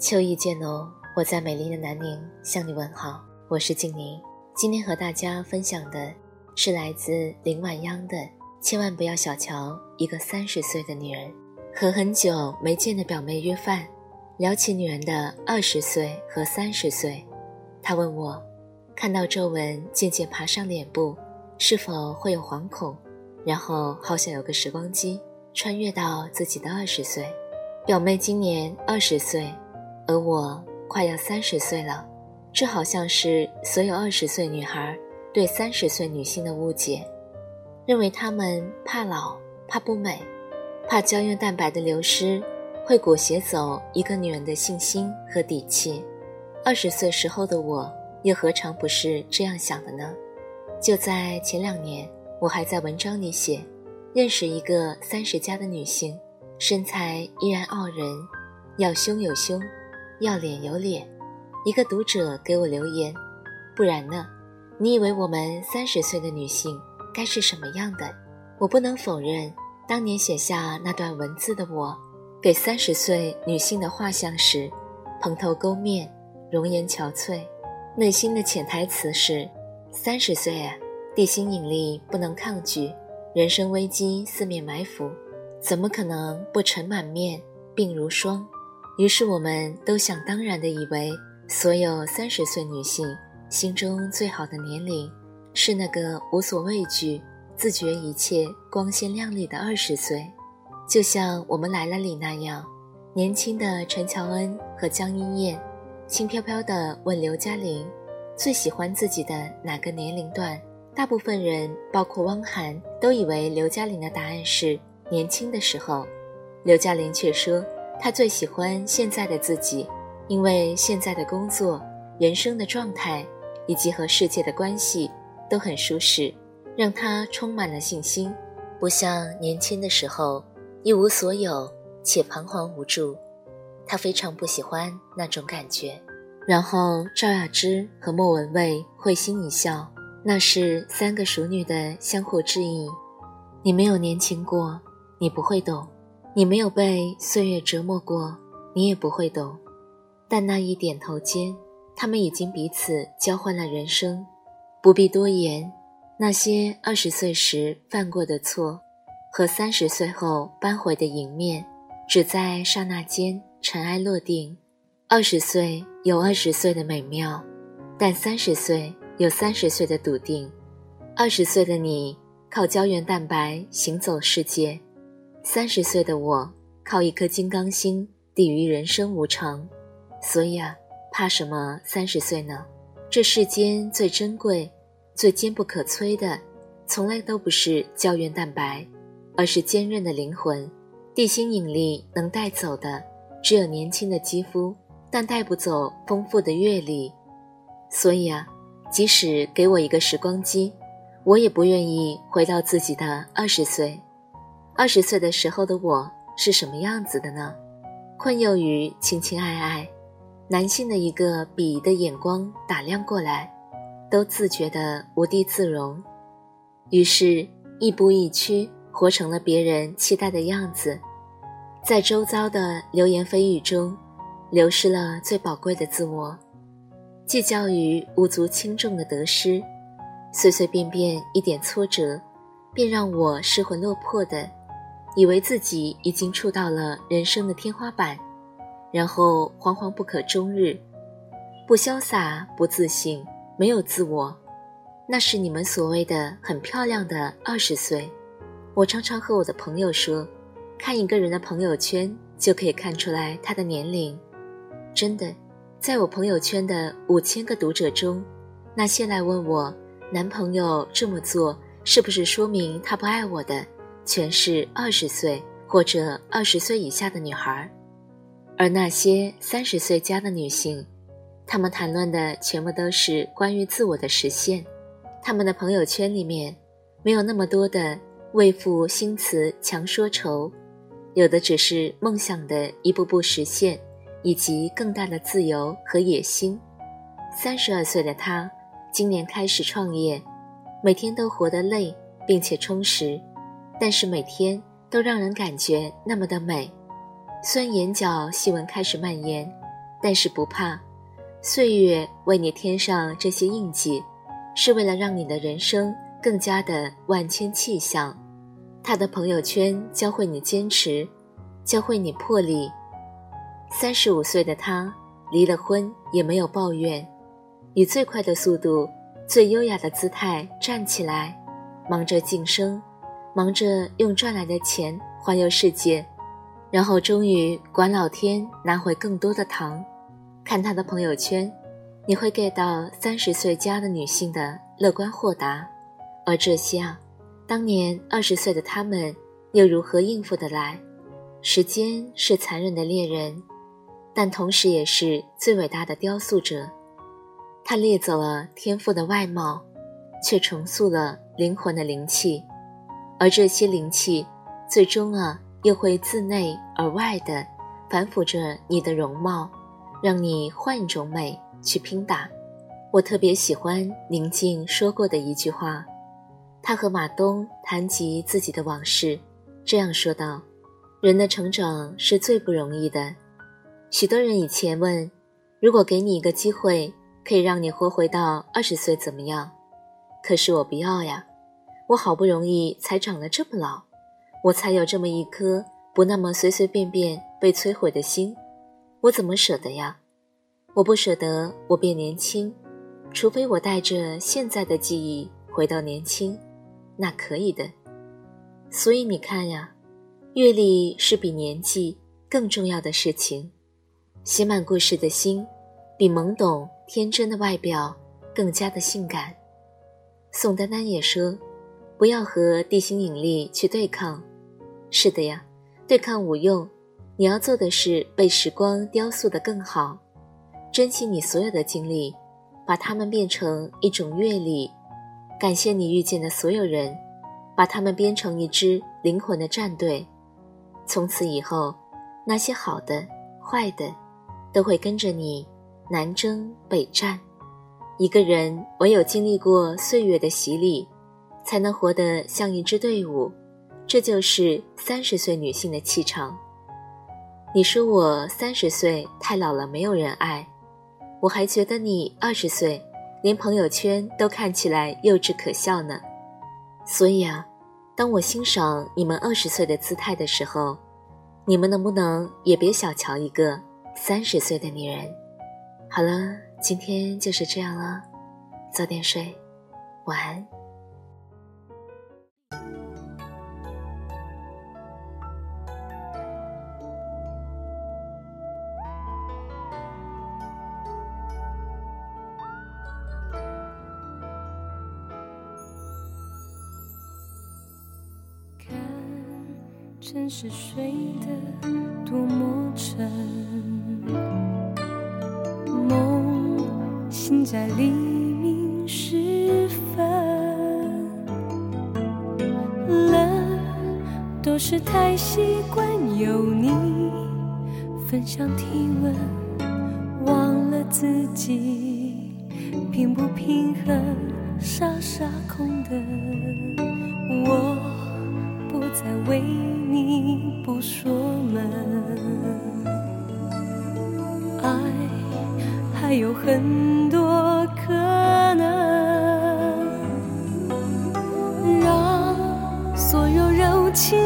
秋意渐浓，我在美丽的南宁向你问好。我是静宁，今天和大家分享的是来自林晚央的《千万不要小瞧一个三十岁的女人》。和很久没见的表妹约饭，聊起女人的二十岁和三十岁，她问我，看到皱纹渐渐爬上脸部，是否会有惶恐？然后好想有个时光机，穿越到自己的二十岁。表妹今年二十岁。而我快要三十岁了，这好像是所有二十岁女孩对三十岁女性的误解，认为她们怕老、怕不美、怕胶原蛋白的流失会裹挟走一个女人的信心和底气。二十岁时候的我，又何尝不是这样想的呢？就在前两年，我还在文章里写，认识一个三十加的女性，身材依然傲人，要胸有胸。要脸有脸，一个读者给我留言，不然呢？你以为我们三十岁的女性该是什么样的？我不能否认，当年写下那段文字的我，给三十岁女性的画像时，蓬头垢面，容颜憔悴，内心的潜台词是：三十岁啊，地心引力不能抗拒，人生危机四面埋伏，怎么可能不尘满面，鬓如霜？于是，我们都想当然地以为，所有三十岁女性心中最好的年龄，是那个无所畏惧、自觉一切、光鲜亮丽的二十岁。就像我们来了里那样，年轻的陈乔恩和江一燕，轻飘飘地问刘嘉玲，最喜欢自己的哪个年龄段？大部分人，包括汪涵，都以为刘嘉玲的答案是年轻的时候。刘嘉玲却说。他最喜欢现在的自己，因为现在的工作、人生的状态以及和世界的关系都很舒适，让他充满了信心，不像年轻的时候一无所有且彷徨无助。他非常不喜欢那种感觉。然后赵雅芝和莫文蔚会心一笑，那是三个熟女的相互致意。你没有年轻过，你不会懂。你没有被岁月折磨过，你也不会懂。但那一点头间，他们已经彼此交换了人生，不必多言。那些二十岁时犯过的错，和三十岁后扳回的迎面，只在刹那间尘埃落定。二十岁有二十岁的美妙，但三十岁有三十岁的笃定。二十岁的你，靠胶原蛋白行走世界。三十岁的我，靠一颗金刚心抵御人生无常，所以啊，怕什么三十岁呢？这世间最珍贵、最坚不可摧的，从来都不是胶原蛋白，而是坚韧的灵魂。地心引力能带走的，只有年轻的肌肤，但带不走丰富的阅历。所以啊，即使给我一个时光机，我也不愿意回到自己的二十岁。二十岁的时候的我是什么样子的呢？困囿于情情爱爱，男性的一个鄙夷的眼光打量过来，都自觉的无地自容，于是亦步亦趋，活成了别人期待的样子，在周遭的流言蜚语中，流失了最宝贵的自我，计较于无足轻重的得失，随随便便一点挫折，便让我失魂落魄的。以为自己已经触到了人生的天花板，然后惶惶不可终日，不潇洒，不自信，没有自我，那是你们所谓的很漂亮的二十岁。我常常和我的朋友说，看一个人的朋友圈就可以看出来他的年龄。真的，在我朋友圈的五千个读者中，那些来问我男朋友这么做是不是说明他不爱我的。全是二十岁或者二十岁以下的女孩，而那些三十岁加的女性，她们谈论的全部都是关于自我的实现。她们的朋友圈里面没有那么多的为赋新词强说愁，有的只是梦想的一步步实现，以及更大的自由和野心。三十二岁的她，今年开始创业，每天都活得累并且充实，但是每天。都让人感觉那么的美，虽然眼角细纹开始蔓延，但是不怕。岁月为你添上这些印记，是为了让你的人生更加的万千气象。他的朋友圈教会你坚持，教会你魄力。三十五岁的他离了婚也没有抱怨，以最快的速度、最优雅的姿态站起来，忙着晋升。忙着用赚来的钱环游世界，然后终于管老天拿回更多的糖。看他的朋友圈，你会 get 到三十岁加的女性的乐观豁达。而这些啊，当年二十岁的他们又如何应付得来？时间是残忍的猎人，但同时也是最伟大的雕塑者。他猎走了天赋的外貌，却重塑了灵魂的灵气。而这些灵气，最终啊，又会自内而外的反腐着你的容貌，让你换一种美去拼打。我特别喜欢宁静说过的一句话，他和马东谈及自己的往事，这样说道：“人的成长是最不容易的。许多人以前问，如果给你一个机会，可以让你活回到二十岁，怎么样？可是我不要呀。”我好不容易才长得这么老，我才有这么一颗不那么随随便便被摧毁的心，我怎么舍得呀？我不舍得我变年轻，除非我带着现在的记忆回到年轻，那可以的。所以你看呀，阅历是比年纪更重要的事情，写满故事的心，比懵懂天真的外表更加的性感。宋丹丹也说。不要和地心引力去对抗，是的呀，对抗无用。你要做的是被时光雕塑的更好，珍惜你所有的经历，把它们变成一种阅历。感谢你遇见的所有人，把他们编成一支灵魂的战队。从此以后，那些好的、坏的，都会跟着你南征北战。一个人唯有经历过岁月的洗礼。才能活得像一支队伍，这就是三十岁女性的气场。你说我三十岁太老了，没有人爱，我还觉得你二十岁，连朋友圈都看起来幼稚可笑呢。所以啊，当我欣赏你们二十岁的姿态的时候，你们能不能也别小瞧一个三十岁的女人？好了，今天就是这样了，早点睡，晚安。看城市睡得多么沉，梦醒在黎是太习惯有你分享体温，忘了自己平不平衡，傻傻空的我。不再为你不说门，爱还有很多可能，让所有柔情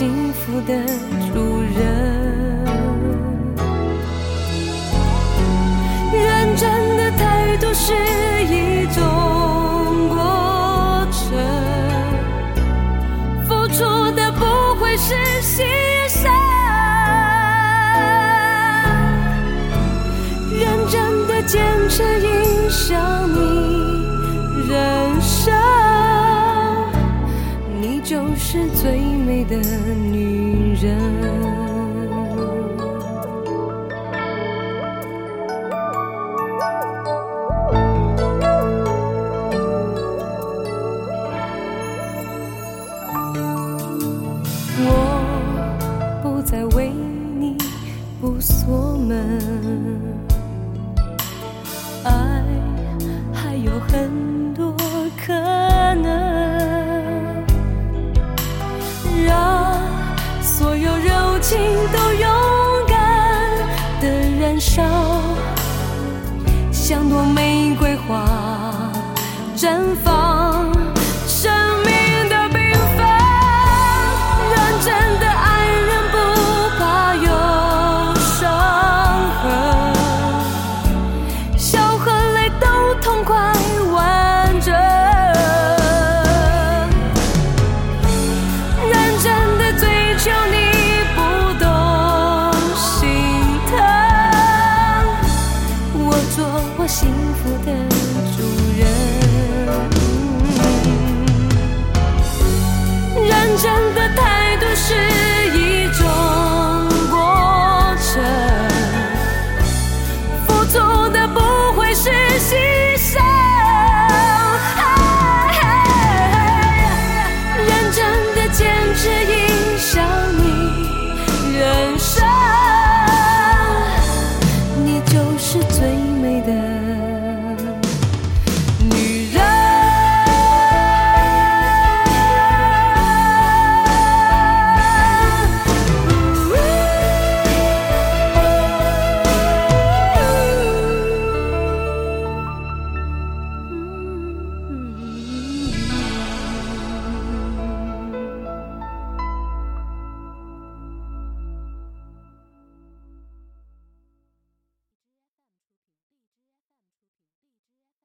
幸福的是最美的女人。想多美